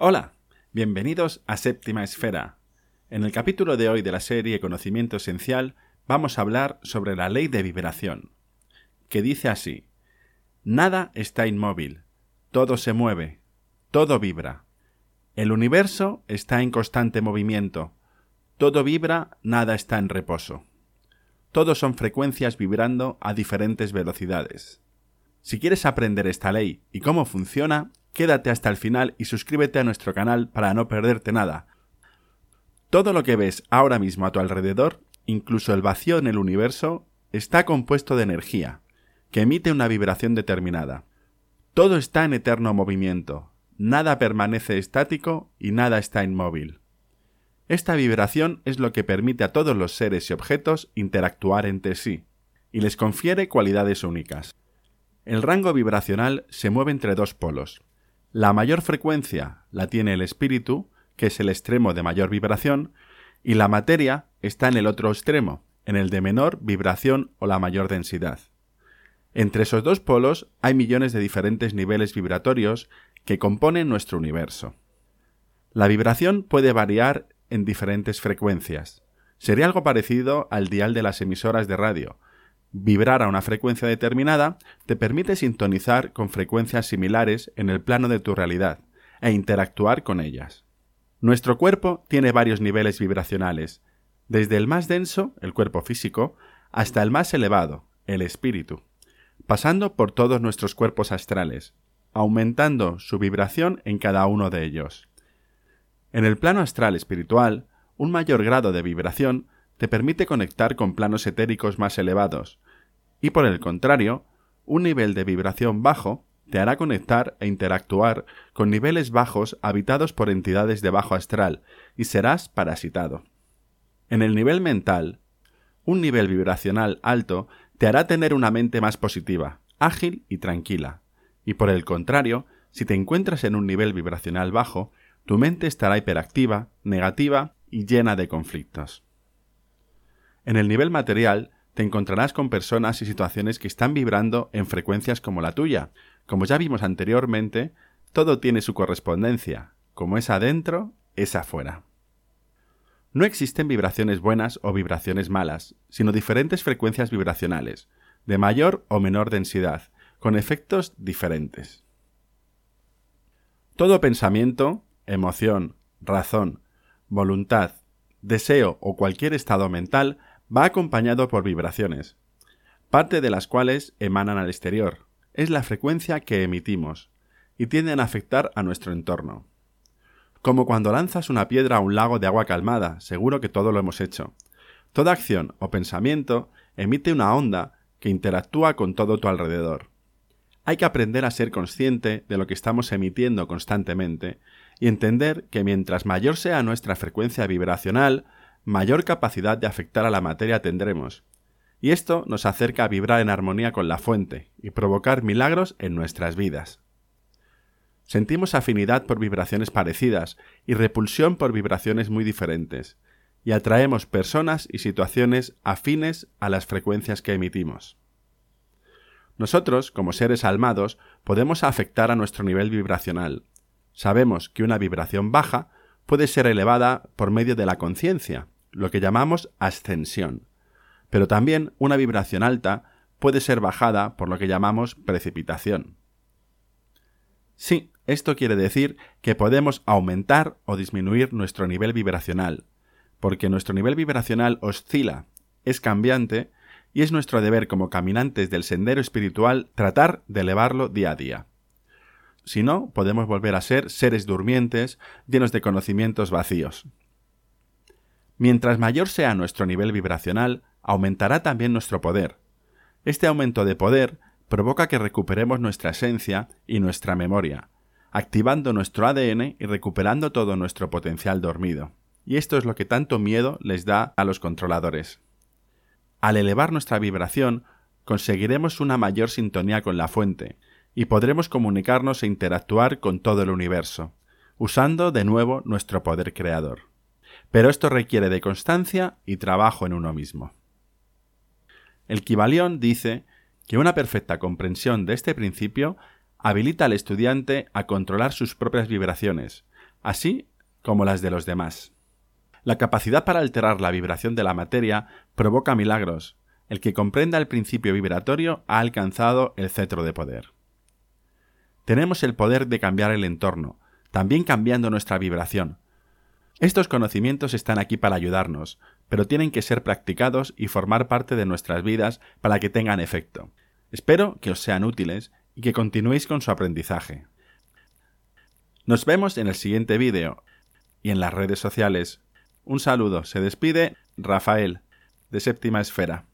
Hola, bienvenidos a Séptima Esfera. En el capítulo de hoy de la serie Conocimiento Esencial vamos a hablar sobre la ley de vibración, que dice así, Nada está inmóvil, todo se mueve, todo vibra. El universo está en constante movimiento, todo vibra, nada está en reposo. Todos son frecuencias vibrando a diferentes velocidades. Si quieres aprender esta ley y cómo funciona, quédate hasta el final y suscríbete a nuestro canal para no perderte nada. Todo lo que ves ahora mismo a tu alrededor, incluso el vacío en el universo, está compuesto de energía, que emite una vibración determinada. Todo está en eterno movimiento, nada permanece estático y nada está inmóvil. Esta vibración es lo que permite a todos los seres y objetos interactuar entre sí, y les confiere cualidades únicas. El rango vibracional se mueve entre dos polos, la mayor frecuencia la tiene el espíritu, que es el extremo de mayor vibración, y la materia está en el otro extremo, en el de menor vibración o la mayor densidad. Entre esos dos polos hay millones de diferentes niveles vibratorios que componen nuestro universo. La vibración puede variar en diferentes frecuencias. Sería algo parecido al dial de las emisoras de radio, Vibrar a una frecuencia determinada te permite sintonizar con frecuencias similares en el plano de tu realidad e interactuar con ellas. Nuestro cuerpo tiene varios niveles vibracionales, desde el más denso, el cuerpo físico, hasta el más elevado, el espíritu, pasando por todos nuestros cuerpos astrales, aumentando su vibración en cada uno de ellos. En el plano astral espiritual, un mayor grado de vibración te permite conectar con planos etéricos más elevados, y por el contrario, un nivel de vibración bajo te hará conectar e interactuar con niveles bajos habitados por entidades de bajo astral y serás parasitado. En el nivel mental, un nivel vibracional alto te hará tener una mente más positiva, ágil y tranquila, y por el contrario, si te encuentras en un nivel vibracional bajo, tu mente estará hiperactiva, negativa y llena de conflictos. En el nivel material te encontrarás con personas y situaciones que están vibrando en frecuencias como la tuya. Como ya vimos anteriormente, todo tiene su correspondencia. Como es adentro, es afuera. No existen vibraciones buenas o vibraciones malas, sino diferentes frecuencias vibracionales, de mayor o menor densidad, con efectos diferentes. Todo pensamiento, emoción, razón, voluntad, deseo o cualquier estado mental va acompañado por vibraciones, parte de las cuales emanan al exterior. Es la frecuencia que emitimos, y tienden a afectar a nuestro entorno. Como cuando lanzas una piedra a un lago de agua calmada, seguro que todo lo hemos hecho. Toda acción o pensamiento emite una onda que interactúa con todo tu alrededor. Hay que aprender a ser consciente de lo que estamos emitiendo constantemente y entender que mientras mayor sea nuestra frecuencia vibracional, mayor capacidad de afectar a la materia tendremos, y esto nos acerca a vibrar en armonía con la fuente y provocar milagros en nuestras vidas. Sentimos afinidad por vibraciones parecidas y repulsión por vibraciones muy diferentes, y atraemos personas y situaciones afines a las frecuencias que emitimos. Nosotros, como seres almados, podemos afectar a nuestro nivel vibracional. Sabemos que una vibración baja puede ser elevada por medio de la conciencia, lo que llamamos ascensión. Pero también una vibración alta puede ser bajada por lo que llamamos precipitación. Sí, esto quiere decir que podemos aumentar o disminuir nuestro nivel vibracional, porque nuestro nivel vibracional oscila, es cambiante, y es nuestro deber como caminantes del sendero espiritual tratar de elevarlo día a día. Si no, podemos volver a ser seres durmientes, llenos de conocimientos vacíos. Mientras mayor sea nuestro nivel vibracional, aumentará también nuestro poder. Este aumento de poder provoca que recuperemos nuestra esencia y nuestra memoria, activando nuestro ADN y recuperando todo nuestro potencial dormido. Y esto es lo que tanto miedo les da a los controladores. Al elevar nuestra vibración, conseguiremos una mayor sintonía con la fuente, y podremos comunicarnos e interactuar con todo el universo, usando de nuevo nuestro poder creador pero esto requiere de constancia y trabajo en uno mismo. El Kibalión dice que una perfecta comprensión de este principio habilita al estudiante a controlar sus propias vibraciones, así como las de los demás. La capacidad para alterar la vibración de la materia provoca milagros. El que comprenda el principio vibratorio ha alcanzado el cetro de poder. Tenemos el poder de cambiar el entorno, también cambiando nuestra vibración. Estos conocimientos están aquí para ayudarnos, pero tienen que ser practicados y formar parte de nuestras vidas para que tengan efecto. Espero que os sean útiles y que continuéis con su aprendizaje. Nos vemos en el siguiente vídeo y en las redes sociales. Un saludo, se despide Rafael, de Séptima Esfera.